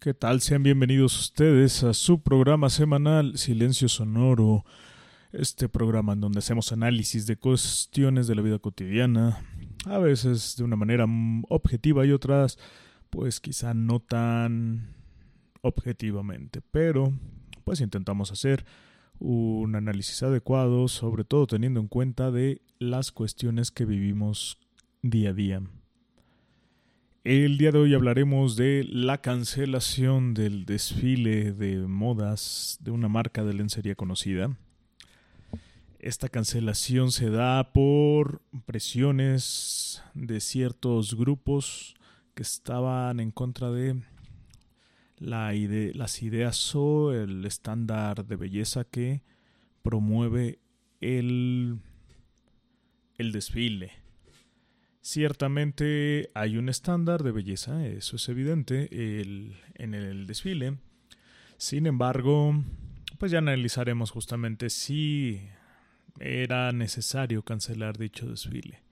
¿Qué tal? Sean bienvenidos ustedes a su programa semanal Silencio Sonoro, este programa en donde hacemos análisis de cuestiones de la vida cotidiana, a veces de una manera objetiva y otras pues quizá no tan objetivamente, pero pues intentamos hacer un análisis adecuado, sobre todo teniendo en cuenta de las cuestiones que vivimos día a día. El día de hoy hablaremos de la cancelación del desfile de modas de una marca de lencería conocida. Esta cancelación se da por presiones de ciertos grupos que estaban en contra de la las ideas o el estándar de belleza que promueve el, el desfile. Ciertamente hay un estándar de belleza, eso es evidente, en el desfile. Sin embargo, pues ya analizaremos justamente si era necesario cancelar dicho desfile.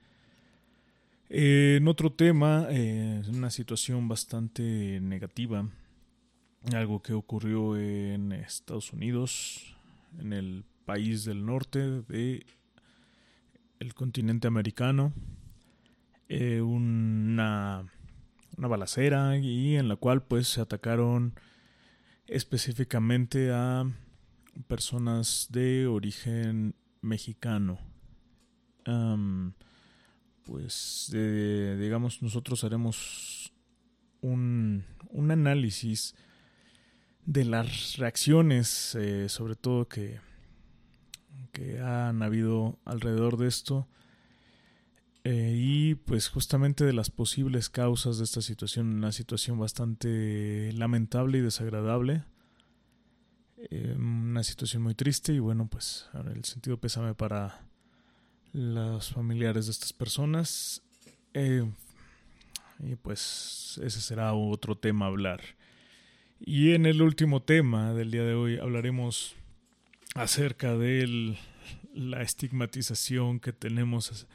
en otro tema, eh, una situación bastante negativa, algo que ocurrió en Estados Unidos, en el país del norte de el continente americano. Eh, una, una balacera y en la cual pues se atacaron específicamente a personas de origen mexicano. pues digamos nosotros haremos un, un, análisis de las reacciones eh, sobre todo que, que han habido alrededor de esto eh, y pues justamente de las posibles causas de esta situación, una situación bastante lamentable y desagradable, eh, una situación muy triste y bueno pues el sentido pésame para los familiares de estas personas eh, y pues ese será otro tema a hablar. Y en el último tema del día de hoy hablaremos acerca de la estigmatización que tenemos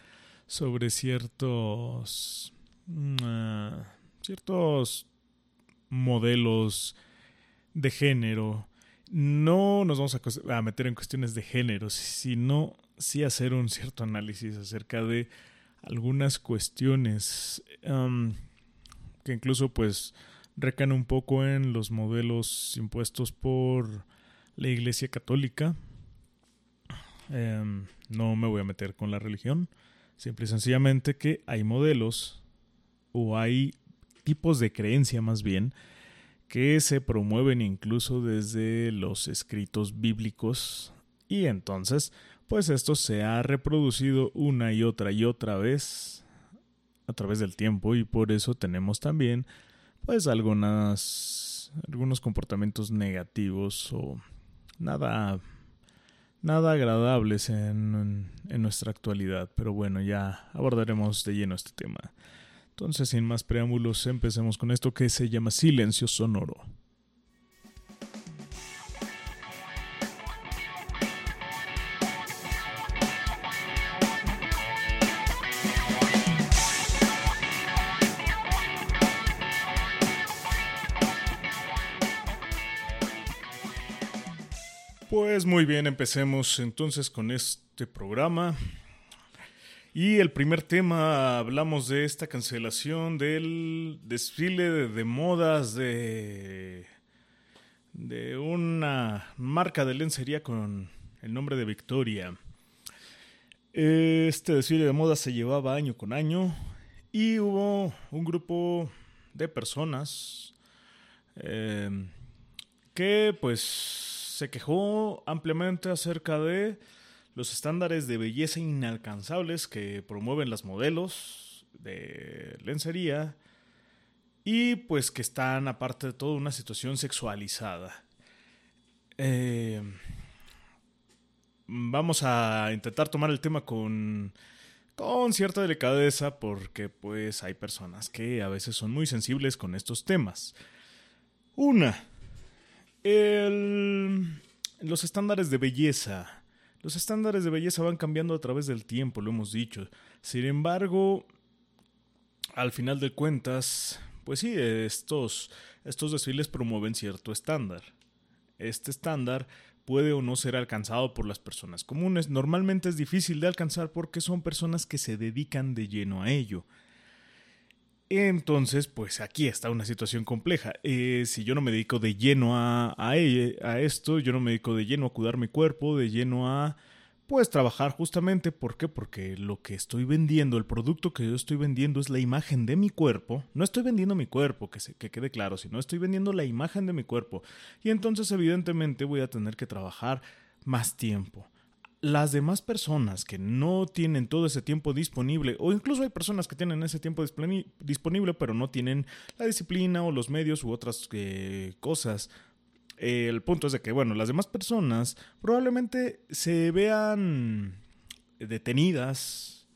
sobre ciertos mm, ah, ciertos modelos de género. No nos vamos a, meter en cuestiones de género, sino sí hacer un cierto análisis acerca de algunas cuestiones que incluso pues recan un poco en los modelos impuestos por la Iglesia Católica. Em, no me voy a meter con la religión, Simple y sencillamente que hay modelos o hay tipos de creencia más bien que se promueven incluso desde los escritos bíblicos. Y entonces pues esto se ha reproducido una y otra y otra vez a través del tiempo y por eso tenemos también pues algunas algunos comportamientos negativos o nada nada agradables en, nuestra actualidad, pero bueno, ya abordaremos de lleno este tema. Entonces, sin más preámbulos, empecemos con esto que se llama silencio sonoro. Pues muy bien, empecemos entonces con este programa. Y el primer tema, hablamos de esta cancelación del desfile de, modas de, de una marca de lencería con el nombre de Victoria. Este desfile de modas se llevaba año con año y hubo un grupo de personas eh, que pues se quejó ampliamente acerca de los estándares de belleza inalcanzables que promueven las modelos de lencería y pues que están aparte de todo una situación sexualizada. Eh, vamos a intentar tomar el tema con, con cierta delicadeza porque pues hay personas que a veces son muy sensibles con estos temas. Una, el, los estándares de belleza. Los estándares de belleza van cambiando a través del tiempo, lo hemos dicho. Sin embargo, al final de cuentas, pues sí, estos, estos desfiles promueven cierto estándar. Este estándar puede o no ser alcanzado por las personas comunes. Normalmente es difícil de alcanzar porque son personas que se dedican de lleno a ello. Entonces, pues aquí está una situación compleja. Eh, si yo no me dedico de lleno a, a, a esto, yo no me dedico de lleno a cuidar mi cuerpo, de lleno a pues trabajar justamente, ¿por qué? Porque lo que estoy vendiendo, el producto que yo estoy vendiendo es la imagen de mi cuerpo. No estoy vendiendo mi cuerpo, que, se, que quede claro, sino estoy vendiendo la imagen de mi cuerpo. Y entonces evidentemente voy a tener que trabajar más tiempo. Las demás personas que no tienen todo ese tiempo disponible, o incluso hay personas que tienen ese tiempo disponible, pero no tienen la disciplina o los medios u otras eh, cosas el punto es de que, bueno, las demás personas probablemente se vean detenidas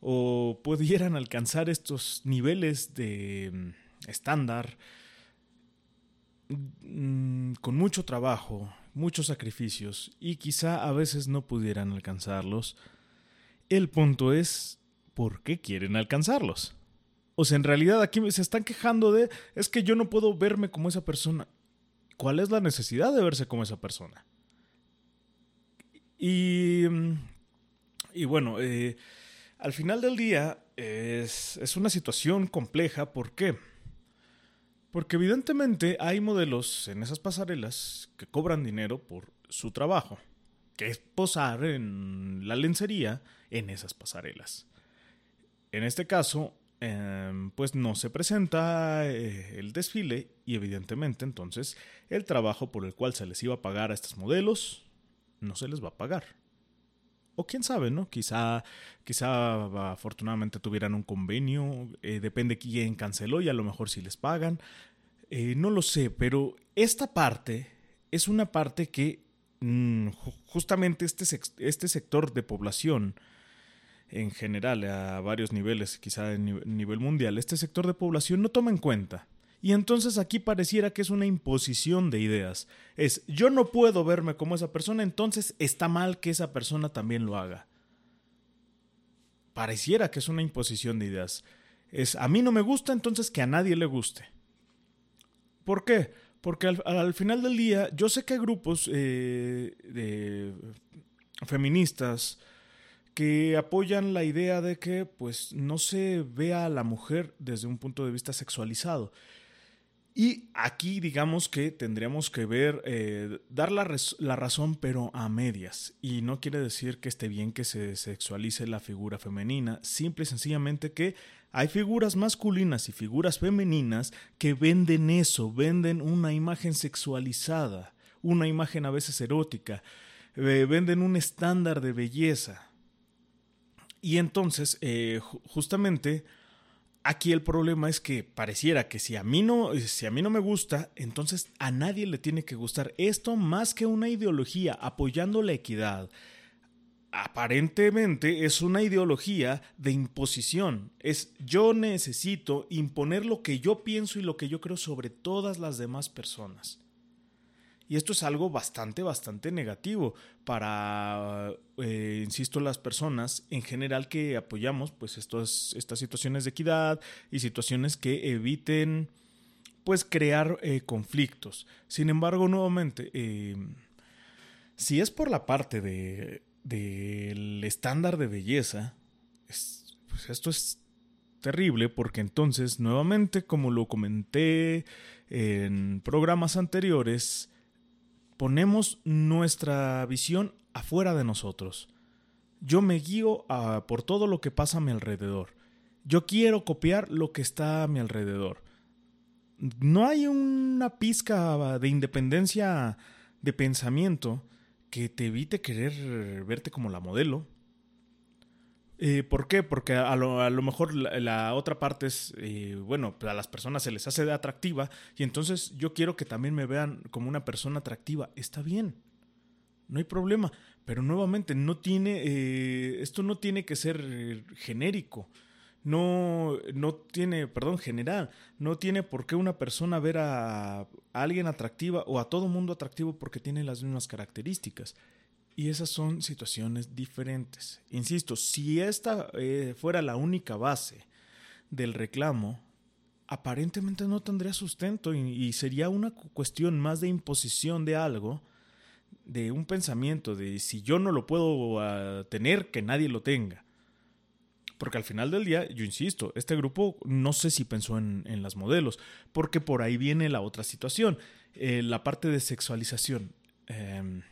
o pudieran alcanzar estos niveles de mm, estándar mm, con mucho trabajo, muchos sacrificios y quizá a veces no pudieran alcanzarlos. El punto es, ¿por qué quieren alcanzarlos? O sea, en realidad aquí se están quejando de, es que yo no puedo verme como esa persona. ¿Cuál es la necesidad de verse como esa persona? Y, mm, y bueno, eh, al final del día es, es una situación compleja. ¿Por qué? Porque evidentemente hay modelos en esas pasarelas que cobran dinero por su trabajo, que es posar en la lencería en esas pasarelas. En este caso, Em, pues no se presenta eh, el desfile y evidentemente entonces el trabajo por el cual se les iba a pagar a estos modelos no se les va a pagar. O quién sabe, ¿no? Quizá, quizá afortunadamente tuvieran un convenio, eh, depende quién canceló y a lo mejor si les pagan. Eh, no lo sé, pero esta parte es una parte que mm, justamente este, este sector de población en general, a varios niveles, quizá en nivel mundial, este sector de población no toma en cuenta. Y entonces aquí pareciera que es una imposición de ideas. Es, yo no puedo verme como esa persona, entonces está mal que esa persona también lo haga. Pareciera que es una imposición de ideas. Es, a mí no me gusta, entonces que a nadie le guste. ¿Por qué? Porque al, final del día, yo sé que hay grupos eh, de feministas, que apoyan la idea de que pues no se vea a la mujer desde un punto de vista sexualizado. Y aquí digamos que tendríamos que ver, eh, dar la, la, razón pero a medias. Y no quiere decir que esté bien que se sexualice la figura femenina, simple y sencillamente que hay figuras masculinas y figuras femeninas que venden eso, venden una imagen sexualizada, una imagen a veces erótica, eh, venden un estándar de belleza. Y entonces, eh, justamente, aquí el problema es que pareciera que si a, mí no, si a mí no me gusta, entonces a nadie le tiene que gustar. Esto más que una ideología apoyando la equidad, aparentemente es una ideología de imposición. Es yo necesito imponer lo que yo pienso y lo que yo creo sobre todas las demás personas. Y esto es algo bastante, bastante negativo para, eh, insisto, las personas en general que apoyamos pues estas situaciones de equidad y situaciones que eviten pues crear eh, conflictos. Sin embargo, nuevamente, eh, si es por la parte del de, estándar de belleza, pues esto es terrible porque entonces, nuevamente, como lo comenté en programas anteriores, ponemos nuestra visión afuera de nosotros. Yo me guío ah, por todo lo que pasa a mi alrededor. Yo quiero copiar lo que está a mi alrededor. No hay una pizca de independencia de pensamiento que te evite querer verte como la modelo, eh, ¿Por qué? Porque a lo, a lo mejor la, otra parte es, eh, bueno, a las personas se les hace de atractiva y entonces yo quiero que también me vean como una persona atractiva. Está bien, no hay problema, pero nuevamente no tiene, eh, esto no tiene que ser genérico. No, no tiene, perdón, general, no tiene por qué una persona ver a, a alguien atractiva o a todo mundo atractivo porque tiene las mismas características. Y esas son situaciones diferentes. Insisto, si esta eh, fuera la única base del reclamo, aparentemente no tendría sustento y, sería una cuestión más de imposición de algo, de un pensamiento de si yo no lo puedo ah, tener, que nadie lo tenga. Porque al final del día, yo insisto, este grupo no sé si pensó en, las modelos, porque por ahí viene la otra situación, eh, la parte de sexualización. Em,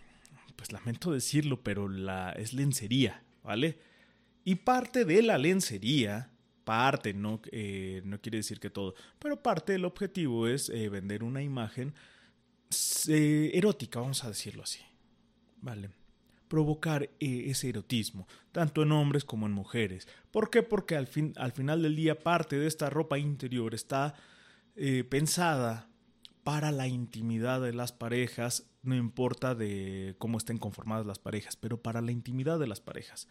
pues lamento decirlo, pero la, es lencería, ¿vale? Y parte de la lencería, parte, no, eh, no quiere decir que todo, pero parte del objetivo es eh, vender una imagen erótica, vamos a decirlo así, ¿vale? provocar eh, ese erotismo, tanto en hombres como en mujeres. ¿Por qué? Porque al, fin, al final del día parte de esta ropa interior está eh, pensada para la intimidad de las parejas, no importa de cómo estén conformadas las parejas, pero para la intimidad de las parejas.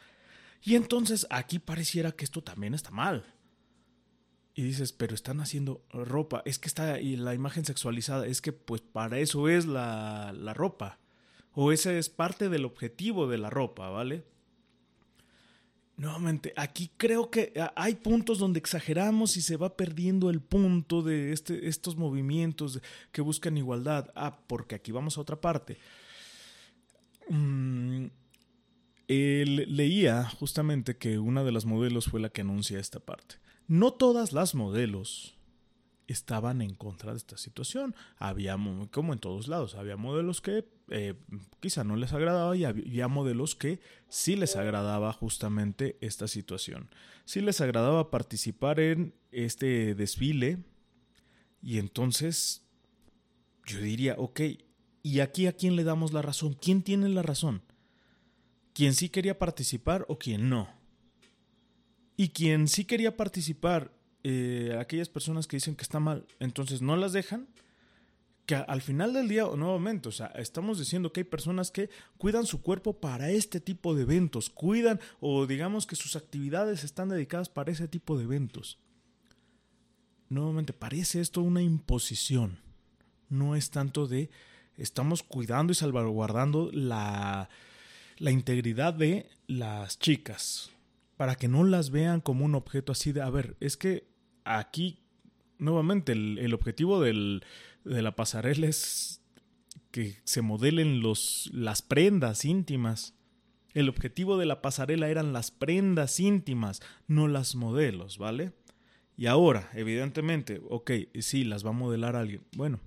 Y entonces aquí pareciera que esto también está mal. Y dices, pero están haciendo ropa, es que está y la imagen sexualizada, es que pues para eso es la, la ropa o ese es parte del objetivo de la ropa, ¿vale? Nuevamente, aquí creo que hay puntos donde exageramos y se va perdiendo el punto de este, estos movimientos que buscan igualdad. Ah, porque aquí vamos a otra parte. Mm, leía justamente que una de las modelos fue la que anuncia esta parte. No todas las modelos estaban en contra de esta situación. Había, como en todos lados, había modelos que eh, quizá no les agradaba y había modelos que sí les agradaba justamente esta situación. Sí les agradaba participar en este desfile y entonces yo diría, ok, ¿y aquí a quién le damos la razón? ¿Quién tiene la razón? ¿Quién sí quería participar o quién no? Y quien sí quería participar eh, aquellas personas que dicen que está mal, entonces no las dejan, que al final del día, nuevamente, o sea, estamos diciendo que hay personas que cuidan su cuerpo para este tipo de eventos, cuidan o digamos que sus actividades están dedicadas para ese tipo de eventos. Nuevamente, parece esto una imposición, no es tanto de estamos cuidando y salvaguardando la, la integridad de las chicas, para que no las vean como un objeto así de, a ver, es que aquí, nuevamente, el, objetivo de la pasarela es que se modelen los, las prendas íntimas. El objetivo de la pasarela eran las prendas íntimas, no las modelos, ¿vale? Y ahora, evidentemente, ok, sí, las va a modelar alguien. Bueno,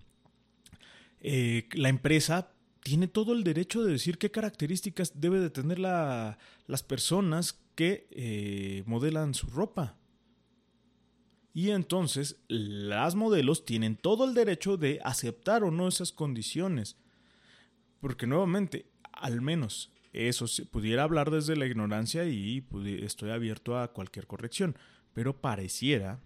eh, la empresa tiene todo el derecho de decir qué características debe de tener la, las personas que eh, modelan su ropa. Y entonces las modelos tienen todo el derecho de aceptar o no esas condiciones. Porque nuevamente, al menos eso se pudiera hablar desde la ignorancia y estoy abierto a cualquier corrección. Pero pareciera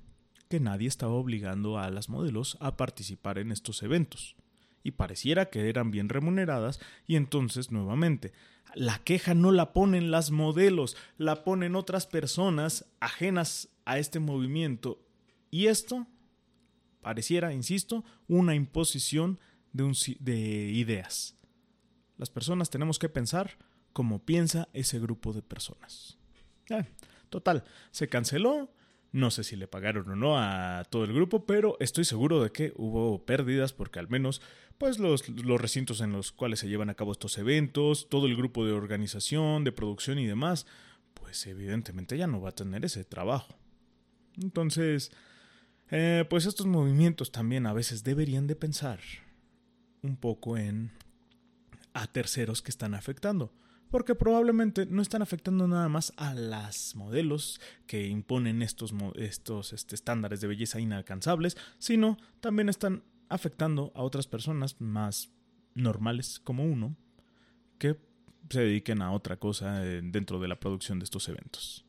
que nadie estaba obligando a las modelos a participar en estos eventos. Y pareciera que eran bien remuneradas y entonces nuevamente la queja no la ponen las modelos, la ponen otras personas ajenas a este movimiento y esto pareciera, insisto, una imposición de, de ideas. Las personas tenemos que pensar como piensa ese grupo de personas. total, se canceló. No sé si le pagaron o no a todo el grupo, pero estoy seguro de que hubo pérdidas porque al menos pues los, los recintos en los cuales se llevan a cabo estos eventos, todo el grupo de organización, de producción y demás, pues evidentemente ya no va a tener ese trabajo. Entonces, eh, pues estos movimientos también a veces deberían de pensar un poco en a terceros que están afectando. Porque probablemente no están afectando nada más a las modelos que imponen estos, estos este, estándares de belleza inalcanzables, sino también están afectando a otras personas más normales como uno que se dediquen a otra cosa eh, dentro de la producción de estos eventos.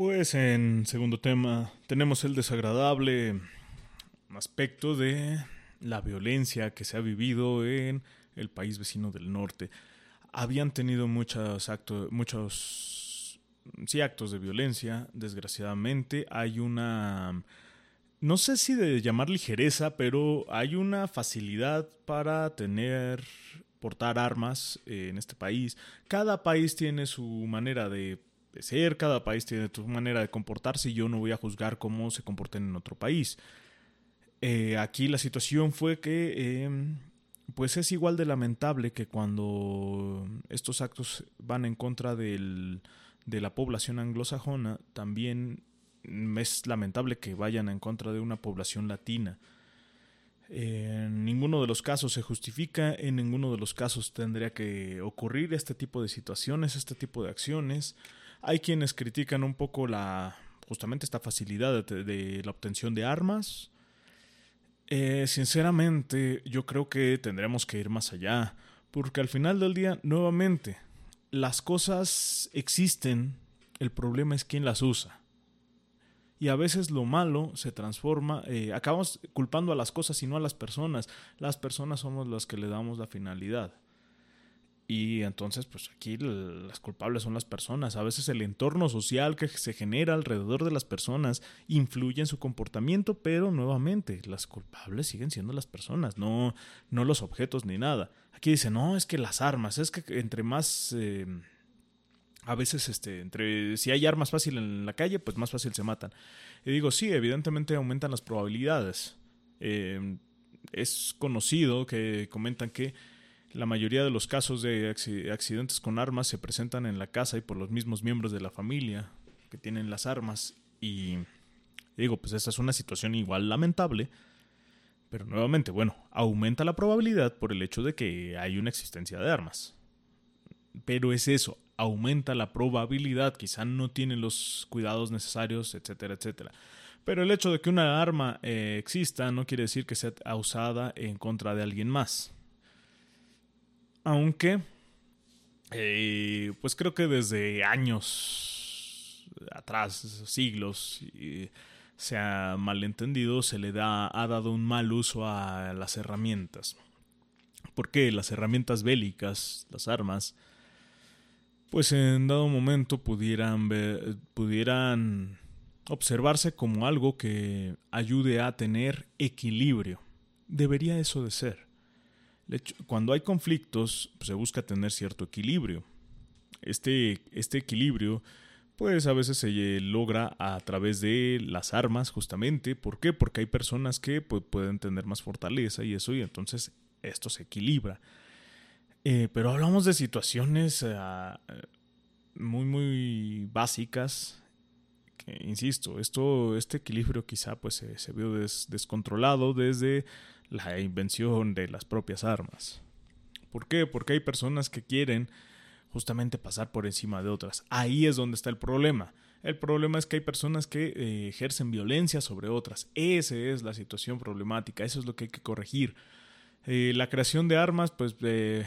Pues en segundo tema tenemos el desagradable aspecto de la violencia que se ha vivido en el país vecino del norte. Habían tenido muchos actos, muchos sí actos de violencia, desgraciadamente. Hay una, no sé si de llamar ligereza, pero hay una facilidad para tener, portar armas en este país. Cada país tiene su manera de, ser, cada país tiene su manera de comportarse y yo no voy a juzgar cómo se comporten en otro país. Eh, aquí la situación fue que em, pues es igual de lamentable que cuando estos actos van en contra del, de la población anglosajona, también es lamentable que vayan en contra de una población latina. En ninguno de los casos se justifica, en ninguno de los casos tendría que ocurrir este tipo de situaciones, este tipo de acciones. Hay quienes critican un poco la justamente esta facilidad de la obtención de armas, eh, sinceramente, yo creo que tendremos que ir más allá, porque al final del día, nuevamente, las cosas existen, el problema es quién las usa. Y a veces lo malo se transforma, eh, acabamos culpando a las cosas y no a las personas. Las personas somos las que le damos la finalidad. Y entonces, pues aquí las culpables son las personas. A veces el entorno social que se genera alrededor de las personas influye en su comportamiento, pero nuevamente, las culpables siguen siendo las personas, no, no los objetos ni nada. Aquí dice, no, es que las armas, es que entre más... Eh, a veces, este, entre si hay armas fácil en la calle, pues más fácil se matan. Y digo, sí, evidentemente aumentan las probabilidades. Eh, es conocido que comentan que la mayoría de los casos de accidentes con armas se presentan en la casa y por los mismos miembros de la familia que tienen las armas. Y digo, pues esta es una situación igual lamentable. Pero nuevamente, bueno, aumenta la probabilidad por el hecho de que hay una existencia de armas. Pero es eso, aumenta la probabilidad, quizá no tienen los cuidados necesarios, etcétera, etcétera. Pero el hecho de que una arma eh, exista no quiere decir que sea usada en contra de alguien más. Aunque, eh, pues creo que desde años atrás, siglos, se ha malentendido, se le da, ha dado un mal uso a las herramientas. Porque las herramientas bélicas, las armas, pues en dado momento pudieran, ver, pudieran observarse como algo que ayude a tener equilibrio. Debería eso de ser cuando hay conflictos, pues, se busca tener cierto equilibrio. Este, este equilibrio, pues a veces se logra a través de las armas, justamente. ¿Por qué? Porque hay personas que pues, pueden tener más fortaleza y eso, y entonces esto se equilibra. Eh, pero hablamos de situaciones ah, muy, muy básicas. Insisto, esto, este equilibrio quizá pues, se vio descontrolado desde la invención de las propias armas. ¿Por qué? Porque hay personas que quieren justamente pasar por encima de otras. Ahí es donde está el problema. El problema es que hay personas que eh, ejercen violencia sobre otras. Esa es la situación problemática, eso es lo que hay que corregir. Eh, la creación de armas, pues eh,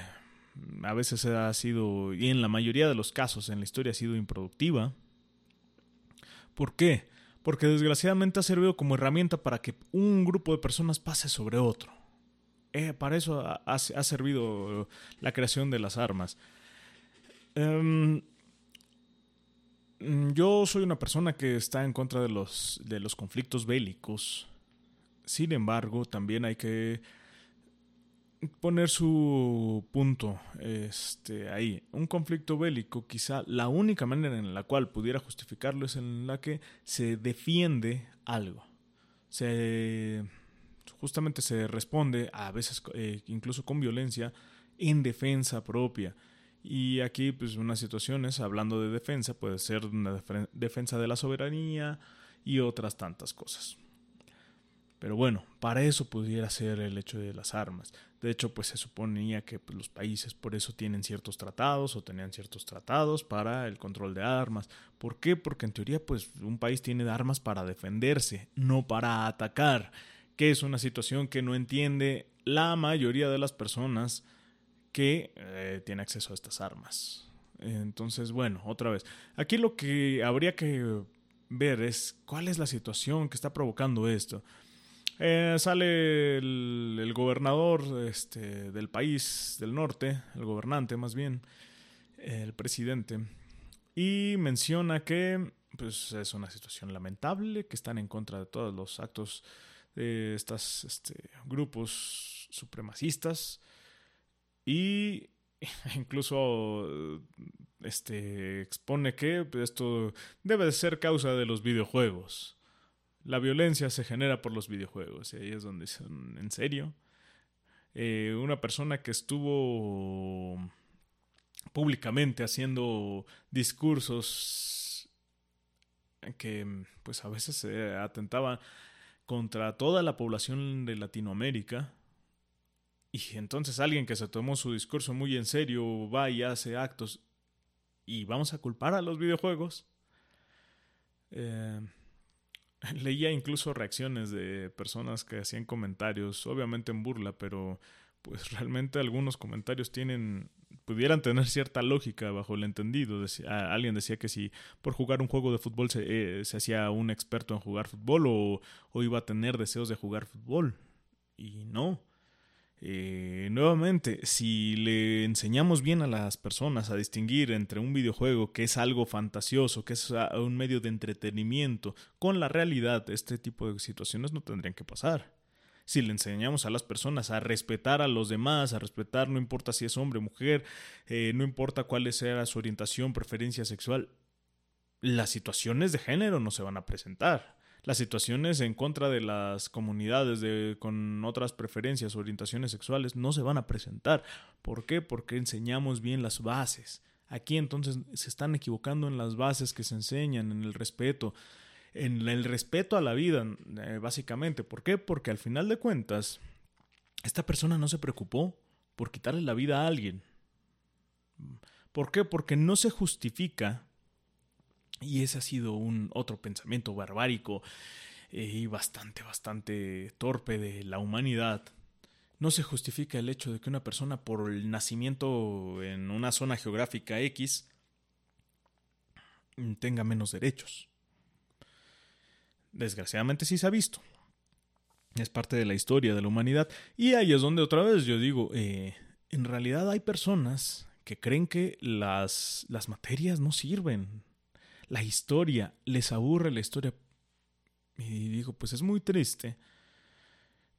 a veces ha sido, y en la mayoría de los casos en la historia ha sido improductiva. ¿Por qué? Porque desgraciadamente ha servido como herramienta para que un grupo de personas pase sobre otro. Eh, para eso ha, servido la creación de las armas. Em, yo soy una persona que está en contra de los, de los conflictos bélicos. Sin embargo, también hay que poner su punto este, ahí. Un conflicto bélico, quizá la única manera en la cual pudiera justificarlo es en la que se defiende algo. Se, justamente se responde, a veces eh, incluso con violencia, en defensa propia. Y aquí, pues, unas situaciones, hablando de defensa, puede ser una defensa de la soberanía y otras tantas cosas. Pero bueno, para eso pudiera ser el hecho de las armas. De hecho, pues se suponía que pues, los países por eso tienen ciertos tratados o tenían ciertos tratados para el control de armas. ¿Por qué? Porque en teoría, pues un país tiene armas para defenderse, no para atacar, que es una situación que no entiende la mayoría de las personas que eh, tienen acceso a estas armas. Entonces, bueno, otra vez, aquí lo que habría que ver es cuál es la situación que está provocando esto. Eh, sale el, gobernador este, del país del norte, el gobernante más bien, el presidente, y menciona que pues, es una situación lamentable, que están en contra de todos los actos de estos este, grupos supremacistas y incluso este, expone que esto debe de ser causa de los videojuegos. La violencia se genera por los videojuegos y ahí es donde dicen, ¿en serio? Eh, una persona que estuvo públicamente haciendo discursos que pues a veces se atentaba contra toda la población de Latinoamérica y entonces alguien que se tomó su discurso muy en serio va y hace actos y vamos a culpar a los videojuegos. Eh, leía incluso reacciones de personas que hacían comentarios, obviamente en burla, pero pues realmente algunos comentarios tienen pudieran tener cierta lógica bajo el entendido. Alguien decía que si por jugar un juego de fútbol se, eh, se hacía un experto en jugar fútbol o, o, iba a tener deseos de jugar fútbol. Y no. Eh, nuevamente, si le enseñamos bien a las personas a distinguir entre un videojuego que es algo fantasioso, que es un medio de entretenimiento, con la realidad, este tipo de situaciones no tendrían que pasar. Si le enseñamos a las personas a respetar a los demás, a respetar no importa si es hombre o mujer, eh, no importa cuál sea su orientación, preferencia sexual, las situaciones de género no se van a presentar las situaciones en contra de las comunidades de, con otras preferencias o orientaciones sexuales no se van a presentar. ¿Por qué? Porque enseñamos bien las bases. Aquí entonces se están equivocando en las bases que se enseñan, en el respeto, en el respeto a la vida, eh, básicamente. ¿Por qué? Porque al final de cuentas, esta persona no se preocupó por quitarle la vida a alguien. ¿Por qué? Porque no se justifica y ese ha sido un otro pensamiento barbárico eh, y bastante, bastante torpe de la humanidad. No se justifica el hecho de que una persona por el nacimiento en una zona geográfica X tenga menos derechos. Desgraciadamente sí se ha visto. Es parte de la historia de la humanidad. Y ahí es donde otra vez yo digo, eh, en realidad hay personas que creen que las, las materias no sirven la historia, les aburre la historia. Y digo, pues es muy triste.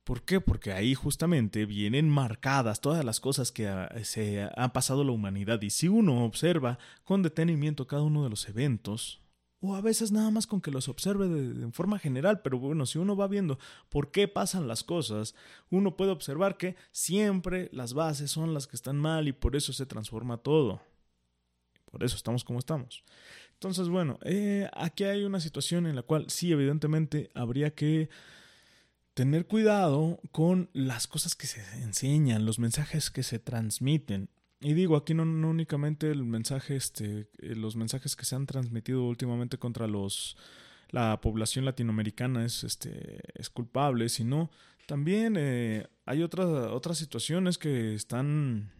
¿Por qué? Porque ahí justamente vienen marcadas todas las cosas que ah, se han pasado la humanidad y si uno observa con detenimiento cada uno de los eventos, o a veces nada más con que los observe de, forma general, pero bueno, si uno va viendo por qué pasan las cosas, uno puede observar que siempre las bases son las que están mal y por eso se transforma todo. Por eso estamos como estamos. Entonces, bueno, eh, aquí hay una situación en la cual sí, evidentemente, habría que tener cuidado con las cosas que se enseñan, los mensajes que se transmiten. Y digo, aquí no, únicamente el mensaje, este, eh, los mensajes que se han transmitido últimamente contra los la población latinoamericana es, este, es culpable, sino también eh, hay otras, otras situaciones que están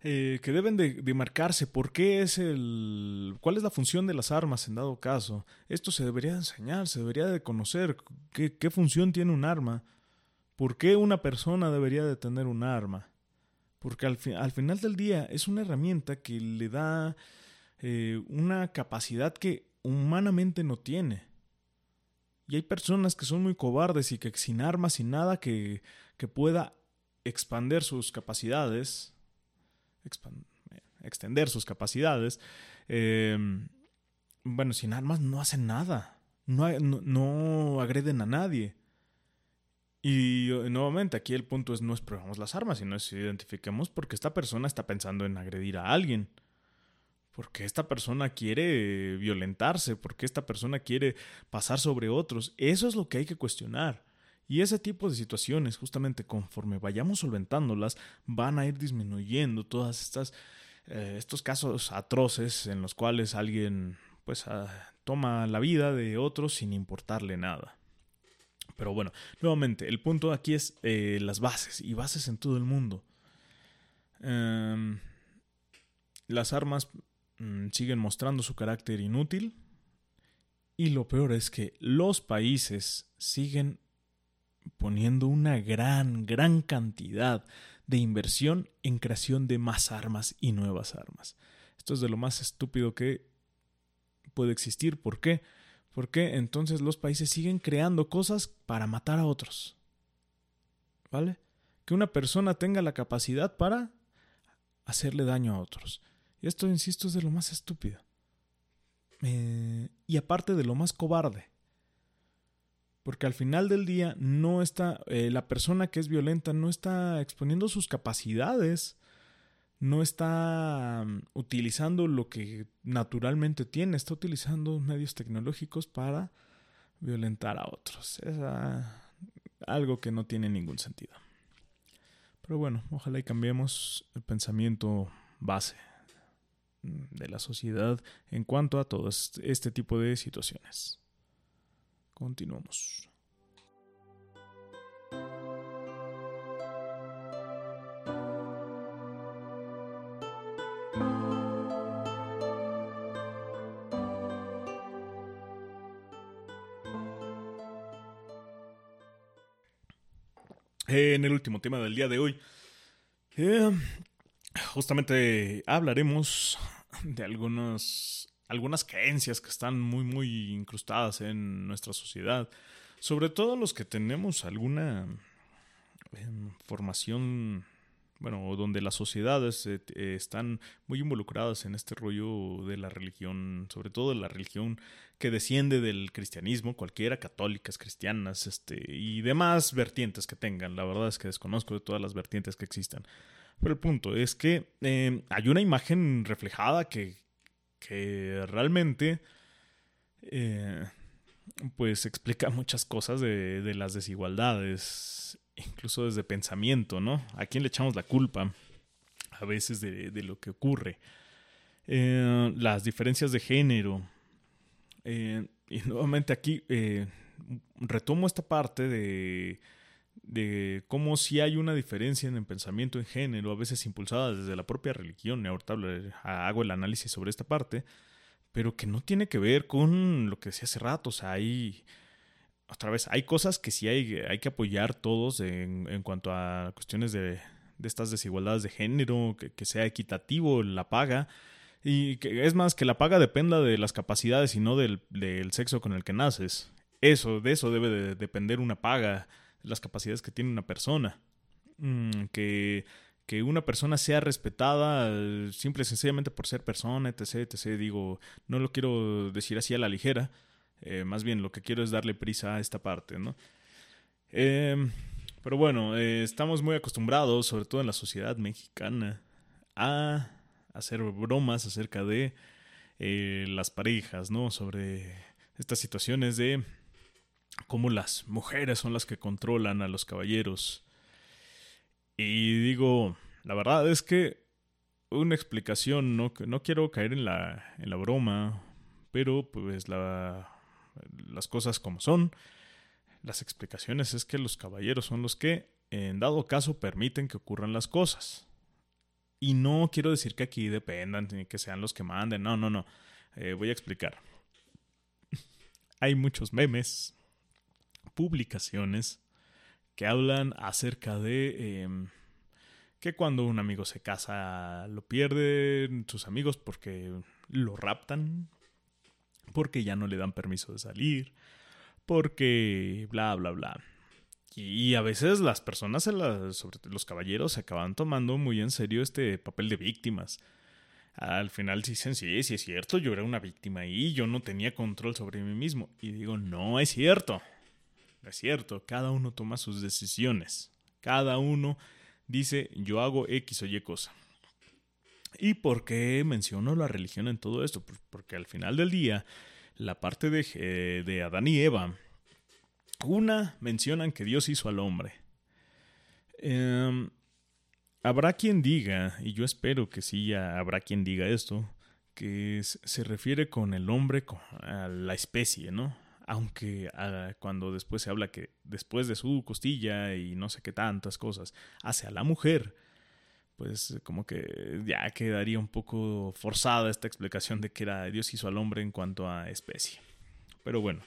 eh, que deben de, marcarse. ¿Por qué es el. cuál es la función de las armas en dado caso? Esto se debería enseñar, se debería de conocer qué, función tiene un arma. ¿Por qué una persona debería de tener un arma? Porque al, al final del día es una herramienta que le da eh, una capacidad que humanamente no tiene. Y hay personas que son muy cobardes y que sin armas, sin nada que, que pueda expander sus capacidades, extender sus capacidades, em, bueno, sin armas no hacen nada, no, no, agreden a nadie. Y eh, nuevamente aquí el punto es no es las armas, sino es identifiquemos porque esta persona está pensando en agredir a alguien. Porque esta persona quiere violentarse, porque esta persona quiere pasar sobre otros. Eso es lo que hay que cuestionar. Y ese tipo de situaciones, justamente conforme vayamos solventándolas, van a ir disminuyendo todas estas eh, estos casos atroces en los cuales alguien pues ah, toma la vida de otro sin importarle nada. Pero bueno, nuevamente, el punto aquí es eh, las bases y bases en todo el mundo. Em, las armas mm, siguen mostrando su carácter inútil y lo peor es que los países siguen poniendo una gran, gran cantidad de inversión en creación de más armas y nuevas armas. Esto es de lo más estúpido que puede existir. ¿Por qué? Porque entonces los países siguen creando cosas para matar a otros. ¿Vale? Que una persona tenga la capacidad para hacerle daño a otros. Y esto, insisto, es de lo más estúpido. Eh, y aparte de lo más cobarde. Porque al final del día no está, eh, la persona que es violenta no está exponiendo sus capacidades, no está mm, utilizando lo que naturalmente tiene, está utilizando medios tecnológicos para violentar a otros. Es ah, algo que no tiene ningún sentido. Pero bueno, ojalá y cambiemos el pensamiento base de la sociedad en cuanto a todo este tipo de situaciones. Continuamos. En el último tema del día de hoy, eh, justamente hablaremos de algunos, algunas creencias que están muy, muy incrustadas en nuestra sociedad. Sobre todo los que tenemos alguna em, formación, bueno, donde las sociedades eh, están muy involucradas en este rollo de la religión, sobre todo de la religión que desciende del cristianismo, cualquiera, católicas, cristianas, este, y demás vertientes que tengan. La verdad es que desconozco de todas las vertientes que existan. Pero el punto es que em, hay una imagen reflejada que, que realmente eh, pues explica muchas cosas de, de, las desigualdades, incluso desde pensamiento, ¿no? ¿A quién le echamos la culpa a veces de, de lo que ocurre? Eh, las diferencias de género. Eh, y nuevamente aquí retomo esta parte de de cómo si hay una diferencia en el pensamiento en género, a veces impulsada desde la propia religión, ahorita hago el análisis sobre esta parte, pero que no tiene que ver con lo que decía hace rato, o sea, hay, otra vez, hay cosas que sí hay, hay que apoyar todos en, en cuanto a cuestiones de, de, estas desigualdades de género, que, que sea equitativo la paga, y que es más, que la paga dependa de las capacidades y no del, del sexo con el que naces. Eso, de eso debe de depender una paga las capacidades que tiene una persona. Mm, que, que una persona sea respetada simple y sencillamente por ser persona, etc, etc. Digo, no lo quiero decir así a la ligera. Eh, más bien lo que quiero es darle prisa a esta parte, ¿no? Em, pero bueno, eh, estamos muy acostumbrados, sobre todo en la sociedad mexicana, a hacer bromas acerca de eh, las parejas, ¿no? Sobre estas situaciones de cómo las mujeres son las que controlan a los caballeros. Y digo, la verdad es que una explicación, no, no quiero caer en la, en la broma, pero pues la, las cosas como son, las explicaciones es que los caballeros son los que, en dado caso, permiten que ocurran las cosas. Y no quiero decir que aquí dependan ni que sean los que manden, no, no, no. Eh, voy a explicar. Hay muchos memes, publicaciones que hablan acerca de em, que cuando un amigo se casa lo pierden sus amigos porque lo raptan, porque ya no le dan permiso de salir, porque bla, bla, bla. Y a veces las personas, sobre los caballeros, se acaban tomando muy en serio este papel de víctimas. Al final dicen, sí, sí es cierto, yo era una víctima y yo no tenía control sobre mí mismo. Y digo, no es cierto. Es cierto, cada uno toma sus decisiones. Cada uno dice yo hago X o Y cosa. ¿Y por qué menciono la religión en todo esto? Pues porque al final del día, la parte de, eh, de Adán y Eva, una mencionan que Dios hizo al hombre. Em, habrá quien diga, y yo espero que sí habrá quien diga esto, que se refiere con el hombre a la especie, ¿no? Aunque ah, cuando después se habla que después de su costilla y no sé qué tantas cosas hace a la mujer, pues como que ya quedaría un poco forzada esta explicación de que Dios hizo al hombre en cuanto a especie. Pero bueno,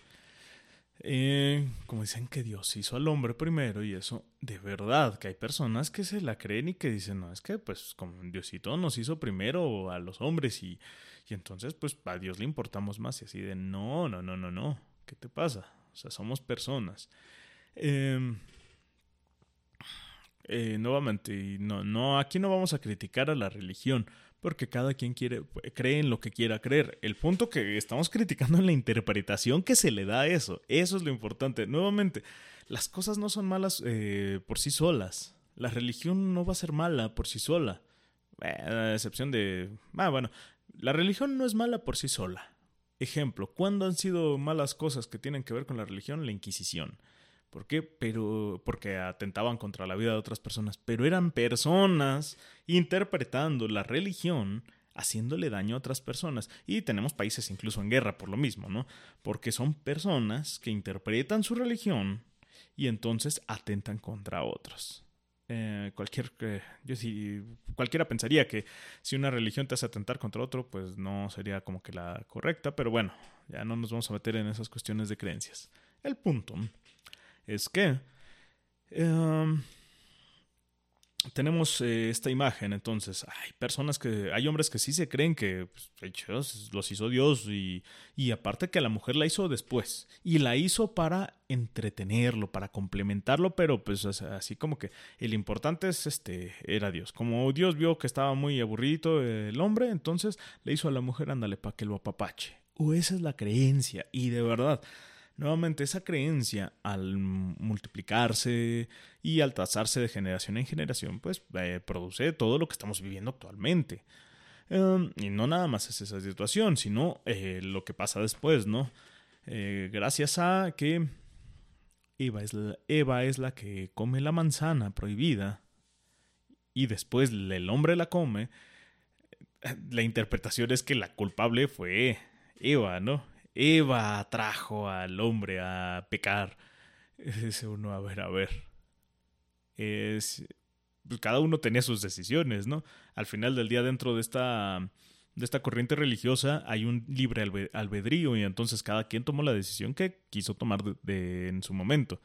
Eh, como dicen que Dios hizo al hombre primero y eso, de verdad, que hay personas que se la creen y que dicen, no, es que pues como Diosito nos hizo primero a los hombres y, y entonces pues a Dios le importamos más y así de, no, no, no, no, no, ¿qué te pasa? O sea, somos personas. Eh, eh, nuevamente, no, no, aquí no vamos a criticar a la religión, porque cada quien quiere, cree en lo que quiera creer. El punto que estamos criticando es la interpretación que se le da a eso. Eso es lo importante. Nuevamente, las cosas no son malas eh, por sí solas. La religión no va a ser mala por sí sola. Eh, a excepción de... Ah, bueno, la religión no es mala por sí sola. Ejemplo, ¿cuándo han sido malas cosas que tienen que ver con la religión? La Inquisición. ¿Por qué? Pero porque atentaban contra la vida de otras personas, pero eran personas interpretando la religión haciéndole daño a otras personas. Y tenemos países incluso en guerra por lo mismo, ¿no? Porque son personas que interpretan su religión y entonces atentan contra otros. Eh, cualquier, eh, yo sí, cualquiera pensaría que si una religión te hace atentar contra otro, pues no sería como que la correcta, pero bueno, ya no nos vamos a meter en esas cuestiones de creencias. El punto es que em, tenemos eh, esta imagen, entonces hay personas que, hay hombres que sí se creen que pues, los hizo Dios y, y aparte que la mujer la hizo después y la hizo para entretenerlo, para complementarlo, pero pues así como que el importante es este, era Dios. Como Dios vio que estaba muy aburrido el hombre, entonces le hizo a la mujer, ándale, para que lo apapache. O esa es la creencia y de verdad Nuevamente, esa creencia al multiplicarse y al trazarse de generación en generación, pues eh, produce todo lo que estamos viviendo actualmente. Em, y no nada más es esa situación, sino eh, lo que pasa después, ¿no? Eh, gracias a que Eva es, Eva es la que come la manzana prohibida y después el hombre la come, la interpretación es que la culpable fue Eva, ¿no? Eva atrajo al hombre a pecar. Dice uno, a ver, a ver. Es, pues, cada uno tenía sus decisiones, ¿no? Al final del día, dentro de esta, de esta corriente religiosa, hay un libre albedrío y entonces cada quien tomó la decisión que quiso tomar de, en su momento.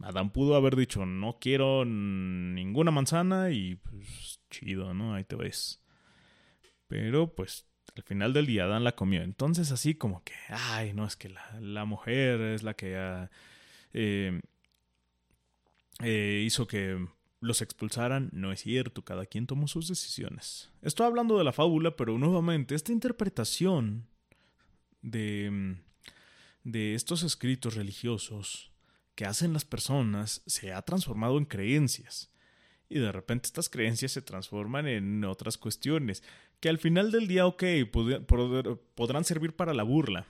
Adán pudo haber dicho, no quiero ninguna manzana y pues chido, ¿no? Ahí te ves. Pero pues al final del día Adán la comió. Entonces así como que, ay, no, es que la, mujer es la que ah, eh, hizo que los expulsaran. No es cierto, cada quien tomó sus decisiones. Estoy hablando de la fábula, pero nuevamente esta interpretación de, de estos escritos religiosos que hacen las personas se ha transformado en creencias. Y de repente estas creencias se transforman en otras cuestiones que al final del día, ok, podrán servir para la burla,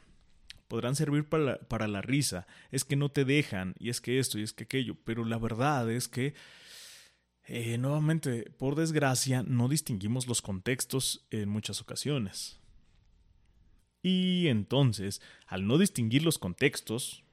podrán servir para la, para la risa, es que no te dejan, y es que esto, y es que aquello, pero la verdad es que, eh, nuevamente, por desgracia, no distinguimos los contextos en muchas ocasiones. Y entonces, al no distinguir los contextos,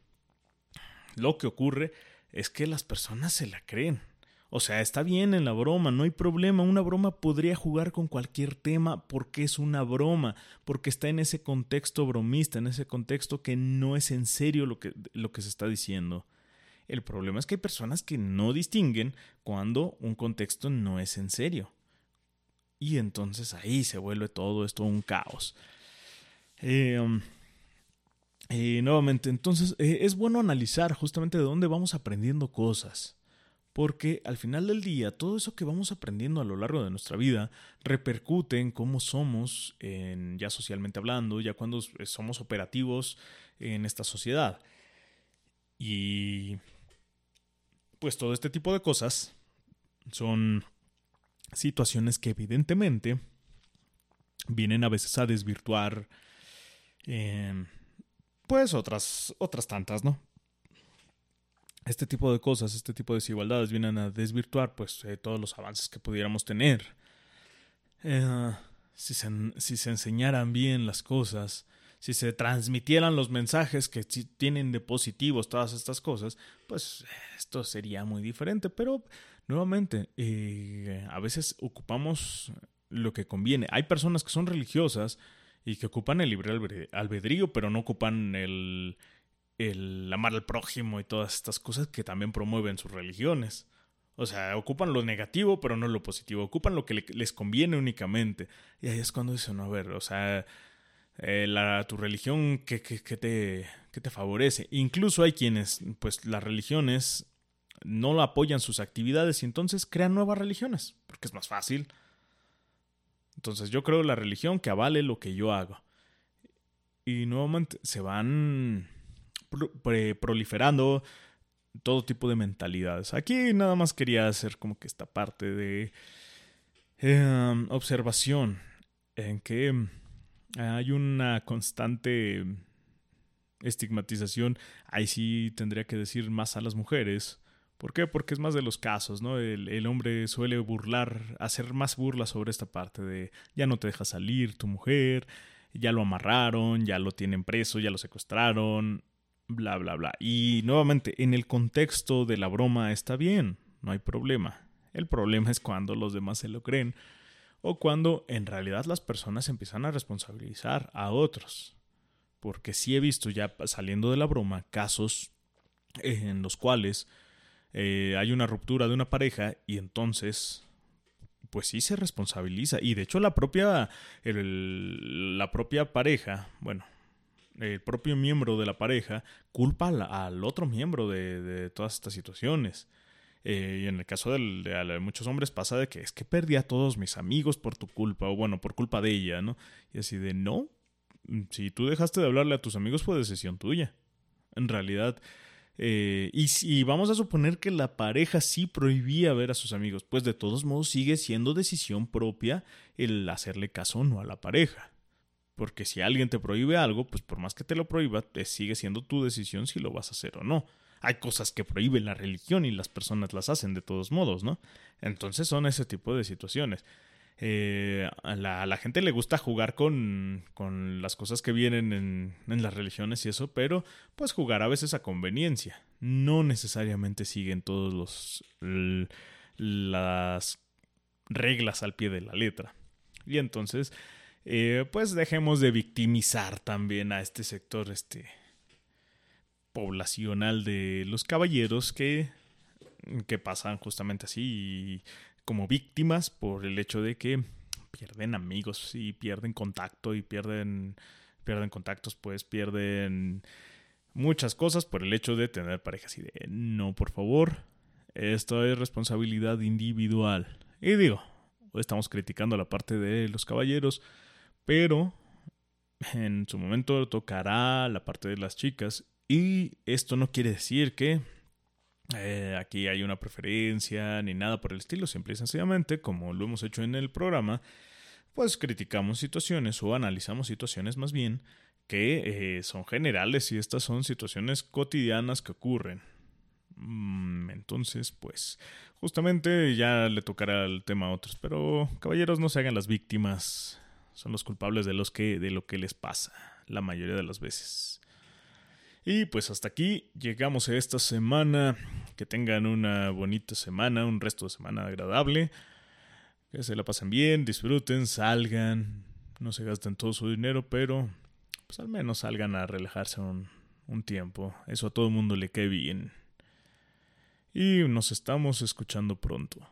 lo que ocurre es que las personas se la creen. O sea, está bien en la broma, no hay problema. Una broma podría jugar con cualquier tema porque es una broma, porque está en ese contexto bromista, en ese contexto que no es en serio lo que, lo que se está diciendo. El problema es que hay personas que no distinguen cuando un contexto no es en serio. Y entonces ahí se vuelve todo esto un caos. Um, eh, nuevamente, entonces eh, es bueno analizar justamente de dónde vamos aprendiendo cosas. Porque al final del día, todo eso que vamos aprendiendo a lo largo de nuestra vida repercute en cómo somos, en, ya socialmente hablando, ya cuando somos operativos en esta sociedad. Y pues todo este tipo de cosas son situaciones que evidentemente vienen a veces a desvirtuar eh, pues otras otras tantas, ¿no? Este tipo de cosas, este tipo de desigualdades vienen a desvirtuar pues eh, todos los avances que pudiéramos tener. Eh, si, se, enseñaran bien las cosas, si se transmitieran los mensajes que tienen de positivos todas estas cosas, pues esto sería muy diferente. Pero nuevamente, eh, a veces ocupamos lo que conviene. Hay personas que son religiosas y que ocupan el libre albedrío, pero no ocupan el, el amar al prójimo y todas estas cosas que también promueven sus religiones. O sea, ocupan lo negativo, pero no lo positivo. Ocupan lo que les conviene únicamente. Y ahí es cuando dicen, no, a ver, o sea, eh, la, tu religión que, te, te favorece. Incluso hay quienes, pues las religiones no apoyan sus actividades y entonces crean nuevas religiones, porque es más fácil. Entonces yo creo la religión que avale lo que yo hago. Y nuevamente se van proliferando todo tipo de mentalidades. Aquí nada más quería hacer como que esta parte de em, observación en que hay una constante estigmatización. Ahí sí tendría que decir más a las mujeres. ¿Por qué? Porque es más de los casos, ¿no? El, hombre suele burlar, hacer más burlas sobre esta parte de ya no te deja salir tu mujer, ya lo amarraron, ya lo tienen preso, ya lo secuestraron, bla, bla, bla. Y nuevamente, en el contexto de la broma está bien, no hay problema. El problema es cuando los demás se lo creen o cuando en realidad las personas empiezan a responsabilizar a otros. Porque sí he visto ya saliendo de la broma casos en los cuales eh, hay una ruptura de una pareja y entonces pues sí se responsabiliza y de hecho la propia la propia pareja bueno el propio miembro de la pareja culpa al, otro miembro de todas estas situaciones eh, y en el caso de, muchos hombres pasa de que es que perdí a todos mis amigos por tu culpa, o bueno, por culpa de ella, ¿no? Y así de, no, mm, si tú dejaste de hablarle a tus amigos fue decisión tuya. En realidad, eh, y si vamos a suponer que la pareja sí prohibía ver a sus amigos, pues de todos modos sigue siendo decisión propia el hacerle caso o no a la pareja. Porque si alguien te prohíbe algo, pues por más que te lo prohíba, te sigue siendo tu decisión si lo vas a hacer o no hay cosas que prohíben la religión y las personas las hacen de todos modos, ¿no? Entonces son ese tipo de situaciones. Eh, a, la, gente le gusta jugar con, con las cosas que vienen en, en, las religiones y eso, pero pues jugar a veces a conveniencia. No necesariamente siguen todos los las reglas al pie de la letra. Y entonces, eh, pues dejemos de victimizar también a este sector, este, poblacional de los caballeros que, que pasan justamente así como víctimas por el hecho de que pierden amigos y pierden contacto y pierden pierden contactos pues pierden muchas cosas por el hecho de tener parejas. Y de no por favor esto es responsabilidad individual y digo estamos criticando la parte de los caballeros pero en su momento tocará la parte de las chicas y esto no quiere decir que eh, aquí hay una preferencia ni nada por el estilo, simple y sencillamente, como lo hemos hecho en el programa, pues criticamos situaciones o analizamos situaciones más bien que eh, son generales y estas son situaciones cotidianas que ocurren. Mm, entonces, pues, justamente ya le tocará el tema a otros, pero caballeros no se hagan las víctimas, son los culpables de, los que, de lo que les pasa, la mayoría de las veces. Y pues hasta aquí llegamos a esta semana. Que tengan una bonita semana, un resto de semana agradable. Que se la pasen bien, disfruten, salgan. No se gasten todo su dinero, pero pues al menos salgan a relajarse un, un tiempo. Eso a todo el mundo le cae bien. Y nos estamos escuchando pronto.